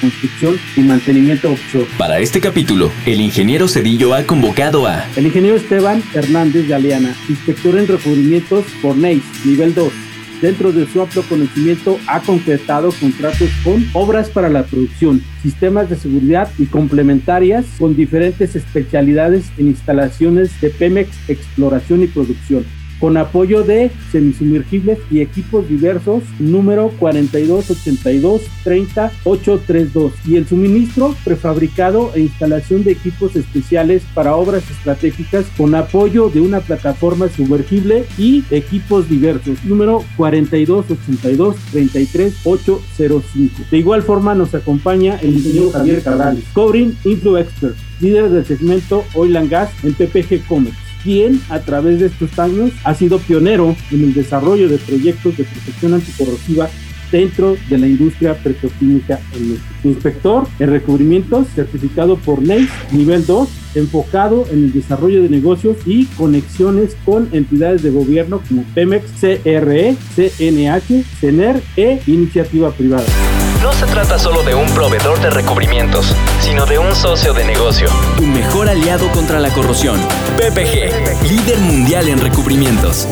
construcción y mantenimiento offshore. Para este capítulo, el ingeniero Cedillo ha convocado a el ingeniero Esteban Hernández Galeana, inspector en recubrimientos por NACE, nivel 2 dentro de su amplio conocimiento, ha concretado contratos con obras para la producción, sistemas de seguridad y complementarias con diferentes especialidades en instalaciones de Pemex, exploración y producción con apoyo de semisumergibles y equipos diversos número 4282 30832 y el suministro prefabricado e instalación de equipos especiales para obras estratégicas con apoyo de una plataforma sumergible y equipos diversos número 4282 33805. De igual forma nos acompaña el ingeniero Javier Cabrales, Covering Influ Expert, líder del segmento Oil and Gas en PPG Comex quien a través de estos años ha sido pionero en el desarrollo de proyectos de protección anticorrosiva dentro de la industria petroquímica en México. Inspector en recubrimientos certificado por NACE nivel 2, enfocado en el desarrollo de negocios y conexiones con entidades de gobierno como Pemex, CRE, CNH, CENER e iniciativa privada. No se trata solo de un proveedor de recubrimientos, sino de un socio de negocio. Tu mejor aliado contra la corrosión. PPG, líder mundial en recubrimientos.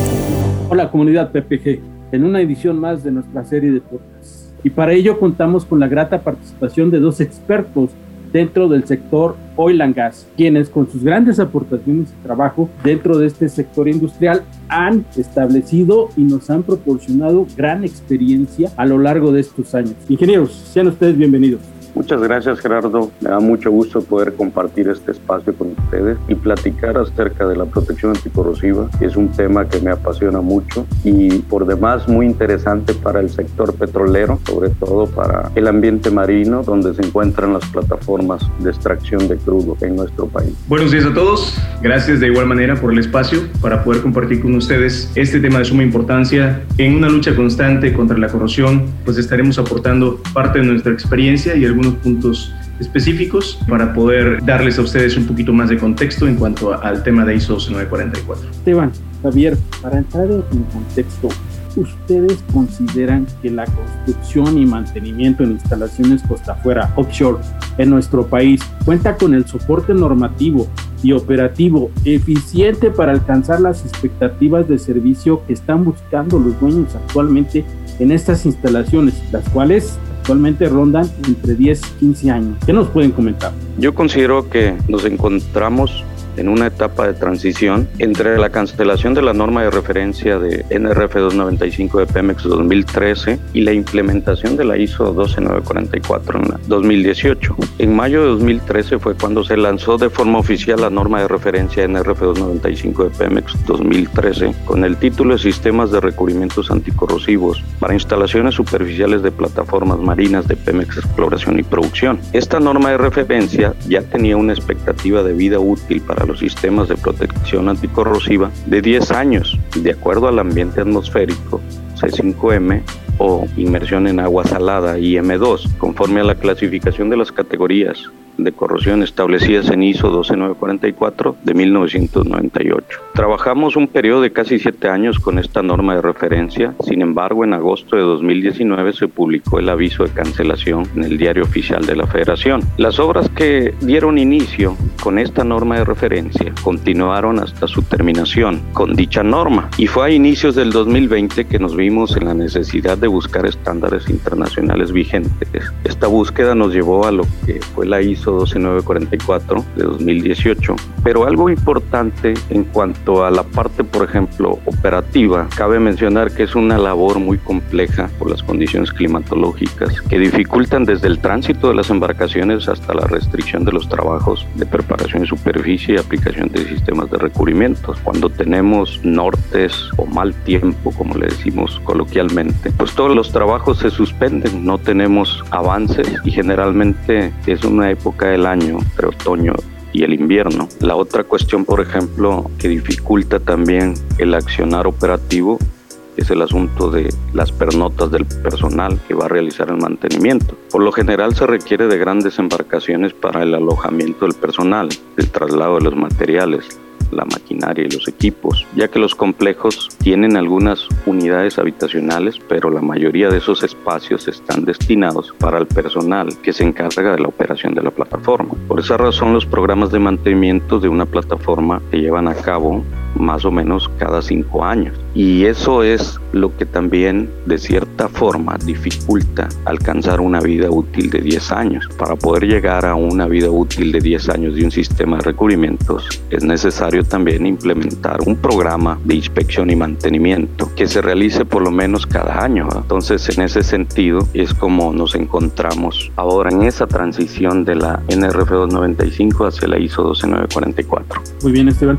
Hola comunidad PPG, en una edición más de nuestra serie de podcasts. Y para ello contamos con la grata participación de dos expertos dentro del sector oil and gas, quienes con sus grandes aportaciones y trabajo dentro de este sector industrial han establecido y nos han proporcionado gran experiencia a lo largo de estos años. Ingenieros, sean ustedes bienvenidos. Muchas gracias Gerardo, me da mucho gusto poder compartir este espacio con ustedes y platicar acerca de la protección anticorrosiva, que es un tema que me apasiona mucho y por demás muy interesante para el sector petrolero, sobre todo para el ambiente marino donde se encuentran las plataformas de extracción de crudo en nuestro país. Buenos días a todos, gracias de igual manera por el espacio para poder compartir con ustedes este tema de suma importancia. En una lucha constante contra la corrosión, pues estaremos aportando parte de nuestra experiencia y algunos puntos específicos para poder darles a ustedes un poquito más de contexto en cuanto al tema de ISO 944. Esteban, Javier, para entrar en contexto, ¿ustedes consideran que la construcción y mantenimiento en instalaciones costa afuera, offshore, en nuestro país cuenta con el soporte normativo y operativo eficiente para alcanzar las expectativas de servicio que están buscando los dueños actualmente en estas instalaciones, las cuales actualmente rondan entre 10 y 15 años. ¿Qué nos pueden comentar? Yo considero que nos encontramos en una etapa de transición entre la cancelación de la norma de referencia de NRF 295 de Pemex 2013 y la implementación de la ISO 12944 en 2018. En mayo de 2013 fue cuando se lanzó de forma oficial la norma de referencia NRF 295 de Pemex 2013 con el título de Sistemas de Recubrimientos Anticorrosivos para instalaciones superficiales de plataformas marinas de Pemex Exploración y Producción. Esta norma de referencia ya tenía una expectativa de vida útil para los sistemas de protección anticorrosiva de 10 años, de acuerdo al ambiente atmosférico C5M o inmersión en agua salada IM2, conforme a la clasificación de las categorías de corrosión establecidas en ISO 12944 de 1998. Trabajamos un periodo de casi siete años con esta norma de referencia, sin embargo en agosto de 2019 se publicó el aviso de cancelación en el diario oficial de la Federación. Las obras que dieron inicio con esta norma de referencia continuaron hasta su terminación con dicha norma y fue a inicios del 2020 que nos vimos en la necesidad de buscar estándares internacionales vigentes. Esta búsqueda nos llevó a lo que fue la ISO 12944 de 2018. Pero algo importante en cuanto a la parte, por ejemplo, operativa, cabe mencionar que es una labor muy compleja por las condiciones climatológicas que dificultan desde el tránsito de las embarcaciones hasta la restricción de los trabajos de preparación de superficie y aplicación de sistemas de recubrimientos. Cuando tenemos nortes o mal tiempo, como le decimos coloquialmente, pues todos los trabajos se suspenden, no tenemos avances y generalmente es una época del año, entre otoño y el invierno. La otra cuestión, por ejemplo, que dificulta también el accionar operativo es el asunto de las pernotas del personal que va a realizar el mantenimiento. Por lo general se requiere de grandes embarcaciones para el alojamiento del personal, el traslado de los materiales, la maquinaria y los equipos, ya que los complejos tienen algunas unidades habitacionales, pero la mayoría de esos espacios están destinados para el personal que se encarga de la operación de la plataforma. Por esa razón, los programas de mantenimiento de una plataforma se llevan a cabo más o menos cada cinco años. Y eso es lo que también de cierta forma dificulta alcanzar una vida útil de 10 años. Para poder llegar a una vida útil de 10 años de un sistema de recubrimientos es necesario también implementar un programa de inspección y mantenimiento que se realice por lo menos cada año. Entonces en ese sentido es como nos encontramos ahora en esa transición de la NRF 295 hacia la ISO 12944. Muy bien Esteban.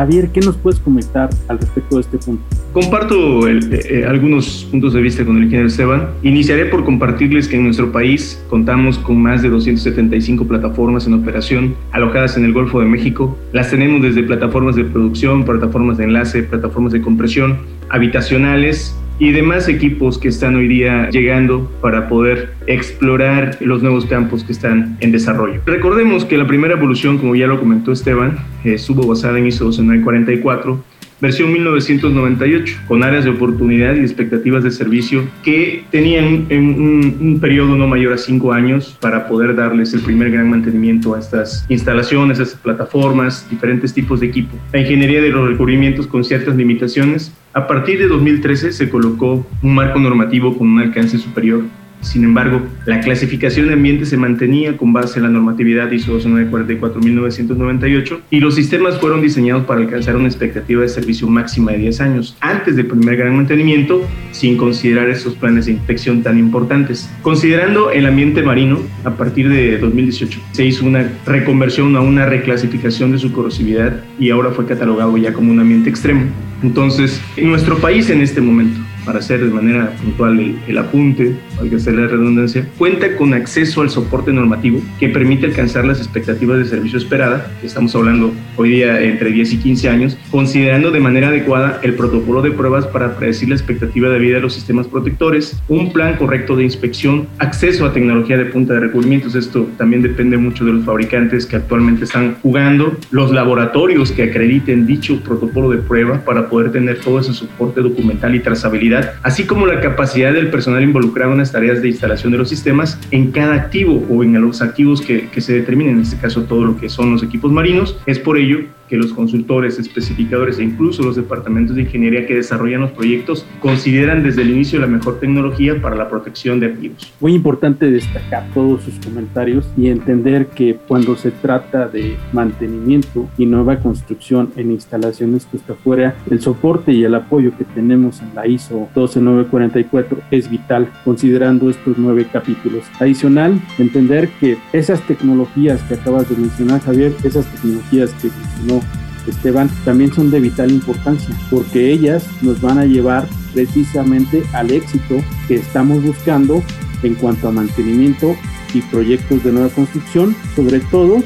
Javier, ¿qué nos puedes comentar al respecto de este punto? Comparto eh, eh, algunos puntos de vista con el ingeniero Esteban. Iniciaré por compartirles que en nuestro país contamos con más de 275 plataformas en operación alojadas en el Golfo de México. Las tenemos desde plataformas de producción, plataformas de enlace, plataformas de compresión, habitacionales y demás equipos que están hoy día llegando para poder explorar los nuevos campos que están en desarrollo. Recordemos que la primera evolución, como ya lo comentó Esteban, estuvo basada en ISO 12944 versión 1998, con áreas de oportunidad y expectativas de servicio que tenían un, un, periodo no mayor a cinco años para poder darles el primer gran mantenimiento a estas instalaciones, a estas plataformas, diferentes tipos de equipo. La ingeniería de los recubrimientos con ciertas limitaciones. A partir de 2013 se colocó un marco normativo con un alcance superior sin embargo, la clasificación de ambientes se mantenía con base en la normatividad ISO 1998 y los sistemas fueron diseñados para alcanzar una expectativa de servicio máxima de 10 años antes del primer gran mantenimiento, sin considerar esos planes de inspección tan importantes. Considerando el ambiente marino, a partir de 2018 se hizo una reconversión a una reclasificación de su corrosividad y ahora fue catalogado ya como un ambiente extremo. Entonces, en nuestro país en este momento, para hacer de manera puntual el, apunte, hay que hacer la redundancia, cuenta con acceso al soporte normativo que permite alcanzar las expectativas de servicio esperada, estamos hablando hoy día entre 10 y 15 años, considerando de manera adecuada el protocolo de pruebas para predecir la expectativa de vida de los sistemas protectores, un plan correcto de inspección, acceso a tecnología de punta de recubrimientos, esto también depende mucho de los fabricantes que actualmente están jugando, los laboratorios que acrediten dicho protocolo de prueba para poder tener todo ese soporte documental y trazabilidad así como la capacidad del personal involucrado en las tareas de instalación de los sistemas en cada activo o en los activos que, que se determinen, en este caso todo lo que son los equipos marinos. Es por ello que los consultores, especificadores e incluso los departamentos de ingeniería que desarrollan los proyectos consideran desde el inicio la mejor tecnología para la protección de activos. Muy importante destacar todos sus comentarios y entender que cuando se trata de mantenimiento y nueva construcción en instalaciones que está fuera, el soporte y el apoyo que tenemos en la ISO 12944 es vital considerando estos nueve capítulos. Adicional, entender que esas tecnologías que acabas de mencionar, Javier, esas tecnologías que mencionó Esteban, también son de vital importancia, porque ellas nos van a llevar precisamente al éxito que estamos buscando en cuanto a mantenimiento y proyectos de nueva construcción, sobre todo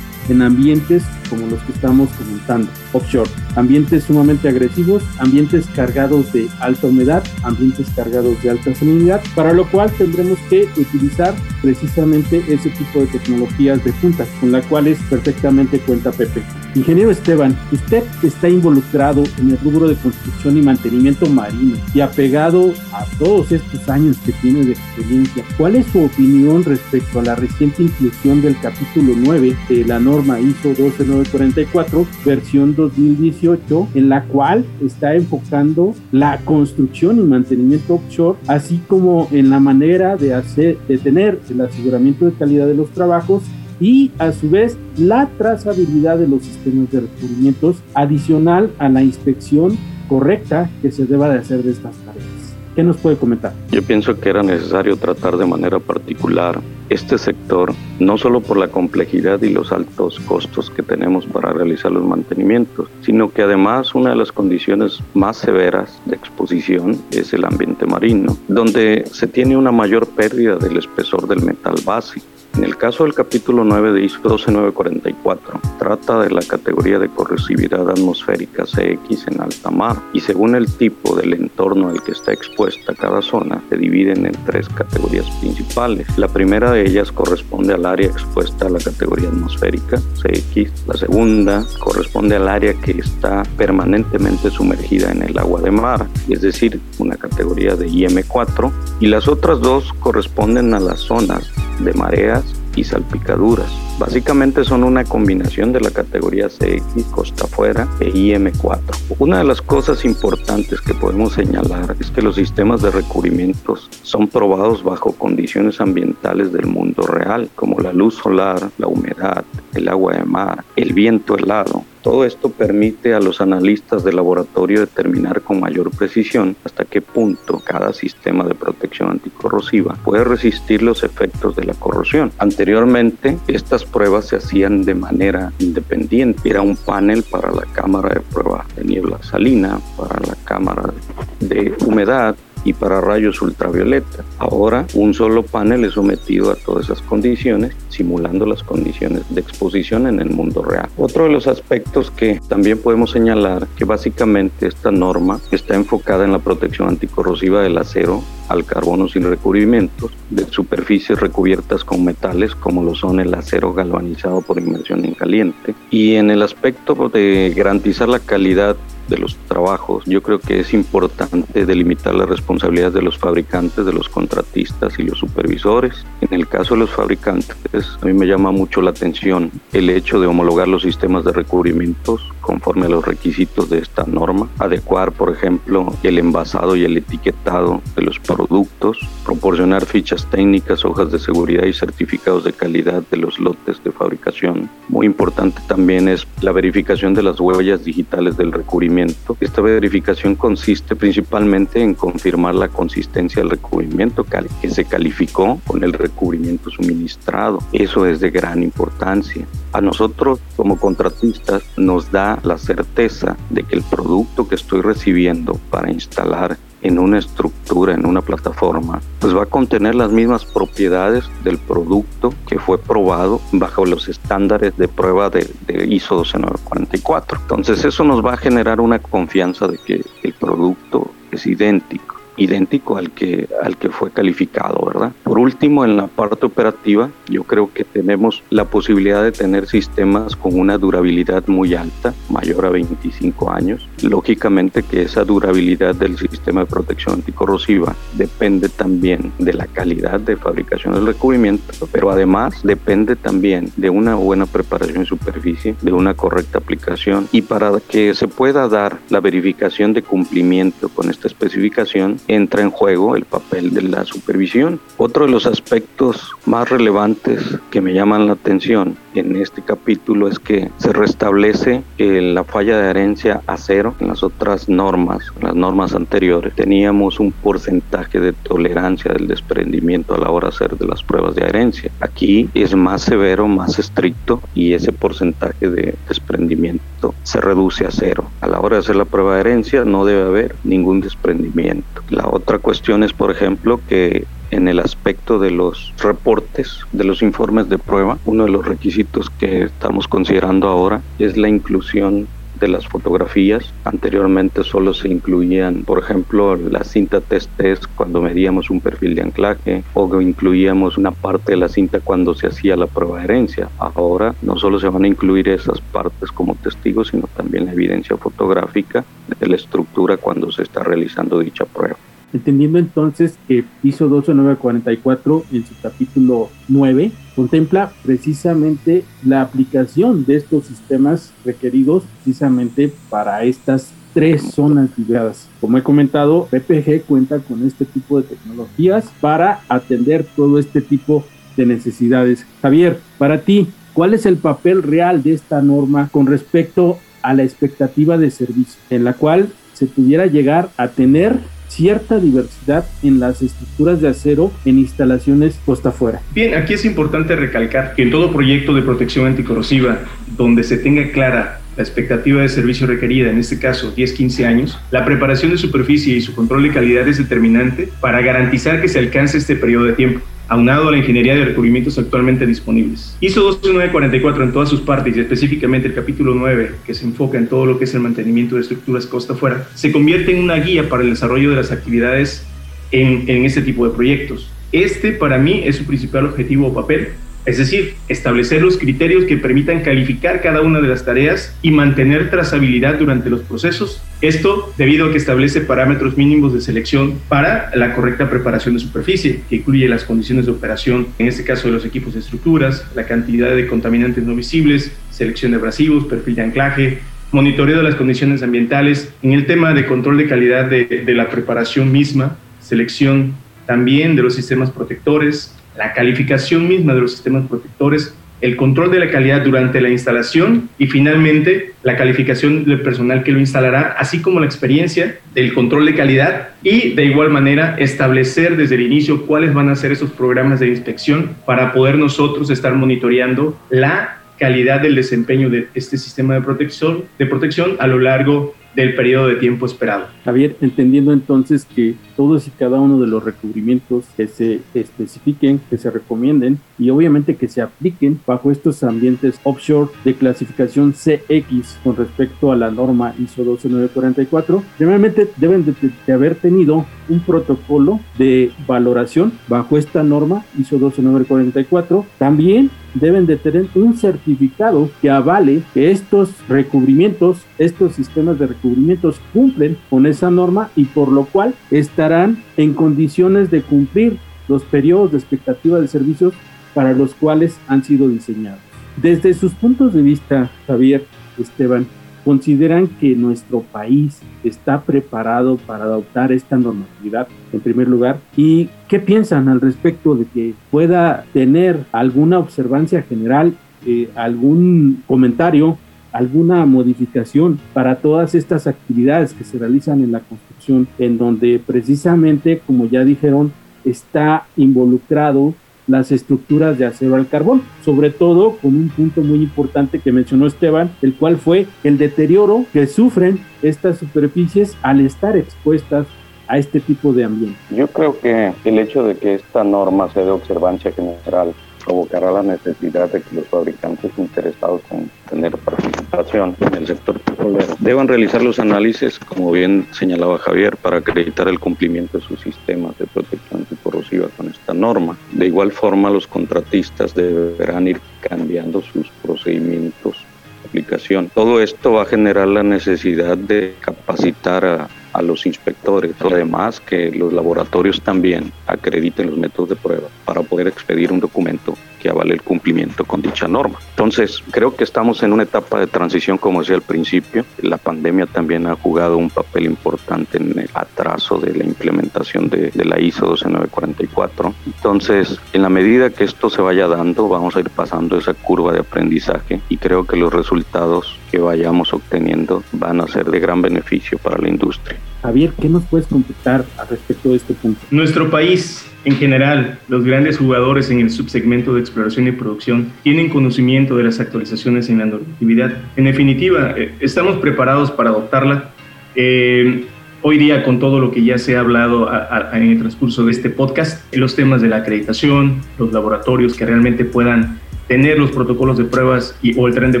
en ambientes como los que estamos comentando, offshore. Ambientes sumamente agresivos, ambientes cargados de alta humedad, ambientes cargados de alta salinidad, para lo cual tendremos que utilizar precisamente ese tipo de tecnologías de punta, con las cuales perfectamente cuenta Pepe. Ingeniero Esteban, usted está involucrado en el rubro de construcción y mantenimiento marino y apegado a todos estos años que tiene de experiencia, ¿cuál es su opinión respecto a la reciente inclusión del capítulo 9 de la norma ISO 12944, versión 2018, en la cual está enfocando la construcción y mantenimiento offshore, así como en la manera de hacer, de tener el aseguramiento de calidad de los trabajos y a su vez la trazabilidad de los sistemas de recubrimientos adicional a la inspección correcta que se deba de hacer de estas tareas. ¿Qué nos puede comentar? Yo pienso que era necesario tratar de manera particular este sector, no solo por la complejidad y los altos costos que tenemos para realizar los mantenimientos, sino que además una de las condiciones más severas de exposición es el ambiente marino, donde se tiene una mayor pérdida del espesor del metal básico en el caso del capítulo 9 de ISO 12944, trata de la categoría de corrosividad atmosférica CX en alta mar y según el tipo del entorno al que está expuesta cada zona, se dividen en tres categorías principales. La primera de ellas corresponde al área expuesta a la categoría atmosférica CX. La segunda corresponde al área que está permanentemente sumergida en el agua de mar, es decir, una categoría de IM4. Y las otras dos corresponden a las zonas de mareas y salpicaduras. Básicamente son una combinación de la categoría CX, costa afuera e IM4. Una de las cosas importantes que podemos señalar es que los sistemas de recubrimientos son probados bajo condiciones ambientales del mundo real, como la luz solar, la humedad, el agua de mar, el viento helado, todo esto permite a los analistas de laboratorio determinar con mayor precisión hasta qué punto cada sistema de protección anticorrosiva puede resistir los efectos de la corrosión. Anteriormente, estas pruebas se hacían de manera independiente. Era un panel para la cámara de prueba de niebla salina, para la cámara de humedad y para rayos ultravioleta. Ahora un solo panel es sometido a todas esas condiciones, simulando las condiciones de exposición en el mundo real. Otro de los aspectos que también podemos señalar que básicamente esta norma está enfocada en la protección anticorrosiva del acero al carbono sin recubrimientos, de superficies recubiertas con metales como lo son el acero galvanizado por inmersión en caliente y en el aspecto de garantizar la calidad de los trabajos, yo creo que es importante delimitar las responsabilidades de los fabricantes, de los contratistas y los supervisores. En el caso de los fabricantes, a mí me llama mucho la atención el hecho de homologar los sistemas de recubrimientos conforme a los requisitos de esta norma, adecuar, por ejemplo, el envasado y el etiquetado de los productos, proporcionar fichas técnicas, hojas de seguridad y certificados de calidad de los lotes de fabricación. Muy importante también es la verificación de las huellas digitales del recubrimiento. Esta verificación consiste principalmente en confirmar la consistencia del recubrimiento que se calificó con el recubrimiento suministrado. Eso es de gran importancia. A nosotros como contratistas nos da la certeza de que el producto que estoy recibiendo para instalar en una estructura, en una plataforma, pues va a contener las mismas propiedades del producto que fue probado bajo los estándares de prueba de, ISO 12944. Entonces eso nos va a generar una confianza de que el producto es idéntico idéntico al que, al que fue calificado, ¿verdad? Por último, en la parte operativa, yo creo que tenemos la posibilidad de tener sistemas con una durabilidad muy alta, mayor a 25 años. Lógicamente que esa durabilidad del sistema de protección anticorrosiva depende también de la calidad de fabricación del recubrimiento, pero además depende también de una buena preparación en superficie, de una correcta aplicación y para que se pueda dar la verificación de cumplimiento con esta especificación, entra en juego el papel de la supervisión. Otro de los aspectos más relevantes que me llaman la atención en este capítulo es que se restablece la falla de herencia a cero. En las otras normas, las normas anteriores, teníamos un porcentaje de tolerancia del desprendimiento a la hora de hacer de las pruebas de adherencia. Aquí es más severo, más estricto y ese porcentaje de desprendimiento se reduce a cero. A la hora de hacer la prueba de herencia no debe haber ningún desprendimiento. La otra cuestión es, por ejemplo, que en el aspecto de los reportes, de los informes de prueba, uno de los requisitos que estamos considerando ahora es la inclusión de las fotografías. Anteriormente solo se incluían, por ejemplo, la cinta test test cuando medíamos un perfil de anclaje o incluíamos una parte de la cinta cuando se hacía la prueba de herencia. Ahora no solo se van a incluir esas partes como testigos, sino también la evidencia fotográfica de la estructura cuando se está realizando dicha prueba. Entendiendo entonces que ISO 12944 en su capítulo 9 contempla precisamente la aplicación de estos sistemas requeridos precisamente para estas tres zonas vibradas. Como he comentado, PPG cuenta con este tipo de tecnologías para atender todo este tipo de necesidades. Javier, para ti, ¿cuál es el papel real de esta norma con respecto a la expectativa de servicio en la cual se pudiera llegar a tener cierta diversidad en las estructuras de acero en instalaciones costa afuera. Bien, aquí es importante recalcar que en todo proyecto de protección anticorrosiva donde se tenga clara la expectativa de servicio requerida, en este caso 10-15 años, la preparación de superficie y su control de calidad es determinante para garantizar que se alcance este periodo de tiempo aunado a la ingeniería de recubrimientos actualmente disponibles. ISO 12944 en todas sus partes y específicamente el capítulo 9, que se enfoca en todo lo que es el mantenimiento de estructuras costa afuera, se convierte en una guía para el desarrollo de las actividades en, en este tipo de proyectos. Este para mí es su principal objetivo o papel, es decir, establecer los criterios que permitan calificar cada una de las tareas y mantener trazabilidad durante los procesos. Esto debido a que establece parámetros mínimos de selección para la correcta preparación de superficie, que incluye las condiciones de operación, en este caso de los equipos de estructuras, la cantidad de contaminantes no visibles, selección de abrasivos, perfil de anclaje, monitoreo de las condiciones ambientales, en el tema de control de calidad de, de la preparación misma, selección también de los sistemas protectores, la calificación misma de los sistemas protectores, el control de la calidad durante la instalación y finalmente la calificación del personal que lo instalará, así como la experiencia del control de calidad y de igual manera establecer desde el inicio cuáles van a ser esos programas de inspección para poder nosotros estar monitoreando la calidad del desempeño de este sistema de protección, de protección a lo largo del periodo de tiempo esperado. Javier, entendiendo entonces que todos y cada uno de los recubrimientos que se especifiquen, que se recomienden y obviamente que se apliquen bajo estos ambientes offshore de clasificación CX con respecto a la norma ISO 12944, generalmente deben de, haber tenido un protocolo de valoración bajo esta norma ISO 12944. También deben de tener un certificado que avale que estos recubrimientos, estos sistemas de recubrimientos cumplen con esa norma y por lo cual estarán en condiciones de cumplir los periodos de expectativa de servicios para los cuales han sido diseñados. Desde sus puntos de vista, Javier, Esteban, ¿consideran que nuestro país está preparado para adoptar esta normatividad en primer lugar? ¿Y qué piensan al respecto de que pueda tener alguna observancia general, eh, algún comentario alguna modificación para todas estas actividades que se realizan en la construcción, en donde precisamente, como ya dijeron, está involucrado las estructuras de acero al carbón, sobre todo con un punto muy importante que mencionó Esteban, el cual fue el deterioro que sufren estas superficies al estar expuestas a este tipo de ambiente. Yo creo que el hecho de que esta norma sea de observancia general provocará la necesidad de que los fabricantes interesados en tener participación en el sector petrolero deban realizar los análisis, como bien señalaba Javier, para acreditar el cumplimiento de sus sistemas de protección anticorrosiva con esta norma. De igual forma, los contratistas deberán ir cambiando sus procedimientos de aplicación. Todo esto va a generar la necesidad de capacitar a a los inspectores. Además, que los laboratorios también acrediten los métodos de prueba para poder expedir un documento que avale el cumplimiento con dicha norma. Entonces, creo que estamos en una etapa de transición, como decía al principio. La pandemia también ha jugado un papel importante en el atraso de la implementación de, de la ISO 12944. Entonces, en la medida que esto se vaya dando, vamos a ir pasando esa curva de aprendizaje y creo que los resultados que vayamos obteniendo van a ser de gran beneficio para la industria. Javier, ¿qué nos puedes comentar al respecto de este punto? Nuestro país, en general, los grandes jugadores en el subsegmento de exploración y producción tienen conocimiento de las actualizaciones en la normatividad. En definitiva, eh, estamos preparados para adoptarla. Eh, hoy día, con todo lo que ya se ha hablado en el transcurso de este podcast, los temas de la acreditación, los laboratorios que realmente puedan tener los protocolos de pruebas y, o el tren de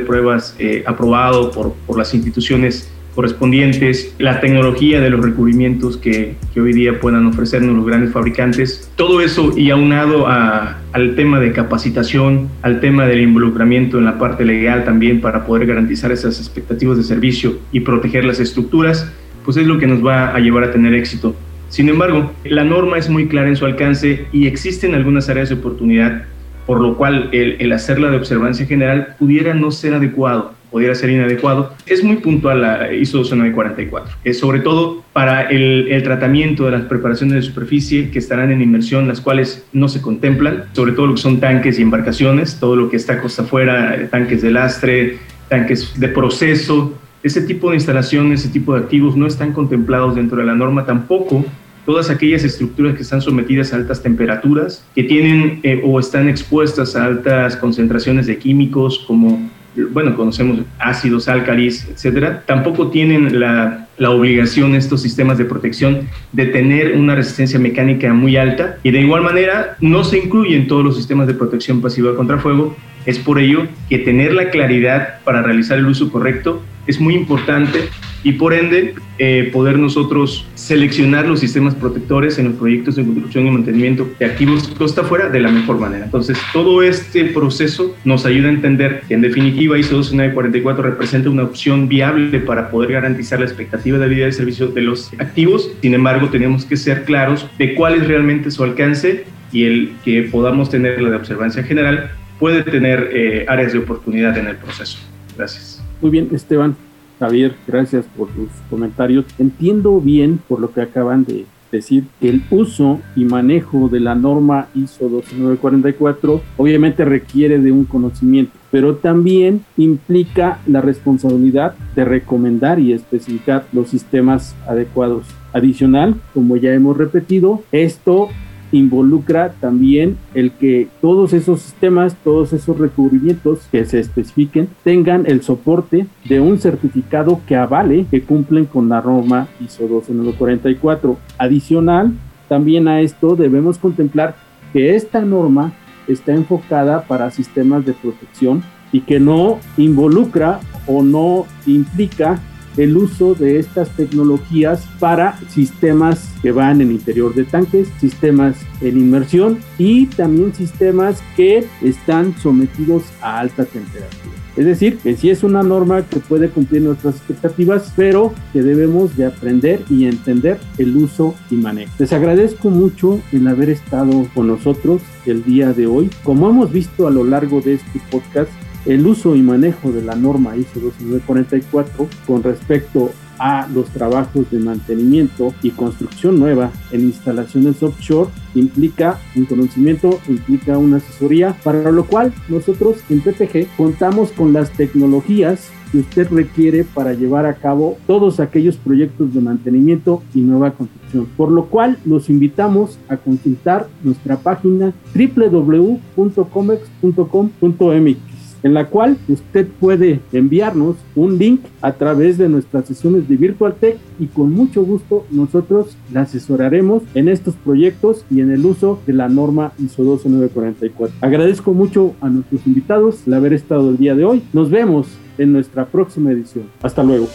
pruebas eh, aprobado por, por las instituciones correspondientes, la tecnología de los recubrimientos que, que, hoy día puedan ofrecernos los grandes fabricantes. Todo eso y aunado a, al tema de capacitación, al tema del involucramiento en la parte legal también para poder garantizar esas expectativas de servicio y proteger las estructuras, pues es lo que nos va a llevar a tener éxito. Sin embargo, la norma es muy clara en su alcance y existen algunas áreas de oportunidad, por lo cual el, el hacerla de observancia general pudiera no ser adecuado pudiera ser inadecuado, es muy puntual la ISO 12944. Es sobre todo para el, tratamiento de las preparaciones de superficie que estarán en inmersión, las cuales no se contemplan, sobre todo lo que son tanques y embarcaciones, todo lo que está costa afuera, tanques de lastre, tanques de proceso, ese tipo de instalación, ese tipo de activos no están contemplados dentro de la norma tampoco todas aquellas estructuras que están sometidas a altas temperaturas, que tienen eh, o están expuestas a altas concentraciones de químicos como bueno, conocemos ácidos, álcalis, etcétera, tampoco tienen la, la, obligación estos sistemas de protección de tener una resistencia mecánica muy alta y de igual manera no se incluyen todos los sistemas de protección pasiva contra fuego. Es por ello que tener la claridad para realizar el uso correcto es muy importante y por ende eh, poder nosotros seleccionar los sistemas protectores en los proyectos de construcción y mantenimiento de activos costa afuera de la mejor manera. Entonces, todo este proceso nos ayuda a entender que en definitiva ISO 12944 representa una opción viable para poder garantizar la expectativa de vida de servicio de los activos. Sin embargo, tenemos que ser claros de cuál es realmente su alcance y el que podamos tener la de observancia general puede tener eh, áreas de oportunidad en el proceso. Gracias. Muy bien, Esteban. Javier, gracias por tus comentarios. Entiendo bien por lo que acaban de decir que el uso y manejo de la norma ISO 12944 obviamente requiere de un conocimiento, pero también implica la responsabilidad de recomendar y especificar los sistemas adecuados. Adicional, como ya hemos repetido, esto involucra también el que todos esos sistemas, todos esos recubrimientos que se especifiquen tengan el soporte de un certificado que avale que cumplen con la norma ISO 12944. Adicional, también a esto debemos contemplar que esta norma está enfocada para sistemas de protección y que no involucra o no implica el uso de estas tecnologías para sistemas que van en interior de tanques, sistemas en inmersión y también sistemas que están sometidos a alta temperatura. Es decir, que sí es una norma que puede cumplir nuestras expectativas, pero que debemos de aprender y entender el uso y manejo. Les agradezco mucho el haber estado con nosotros el día de hoy. Como hemos visto a lo largo de este podcast, el uso y manejo de la norma ISO 2944 con respecto a los trabajos de mantenimiento y construcción nueva en instalaciones offshore implica un conocimiento, implica una asesoría, para lo cual nosotros en PPG contamos con las tecnologías que usted requiere para llevar a cabo todos aquellos proyectos de mantenimiento y nueva construcción. Por lo cual los invitamos a consultar nuestra página www.comex.com.mx en la cual usted puede enviarnos un link a través de nuestras sesiones de Virtual Tech y con mucho gusto nosotros le asesoraremos en estos proyectos y en el uso de la norma ISO 12944. Agradezco mucho a nuestros invitados el haber estado el día de hoy. Nos vemos en nuestra próxima edición. Hasta luego.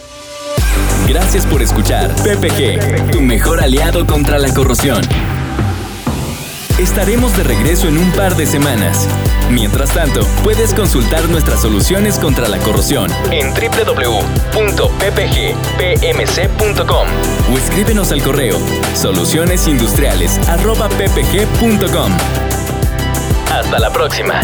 Gracias por escuchar PPG, tu mejor aliado contra la corrosión. Estaremos de regreso en un par de semanas. Mientras tanto, puedes consultar nuestras soluciones contra la corrosión en www.ppgpmc.com o escríbenos al correo solucionesindustriales.ppg.com. Hasta la próxima.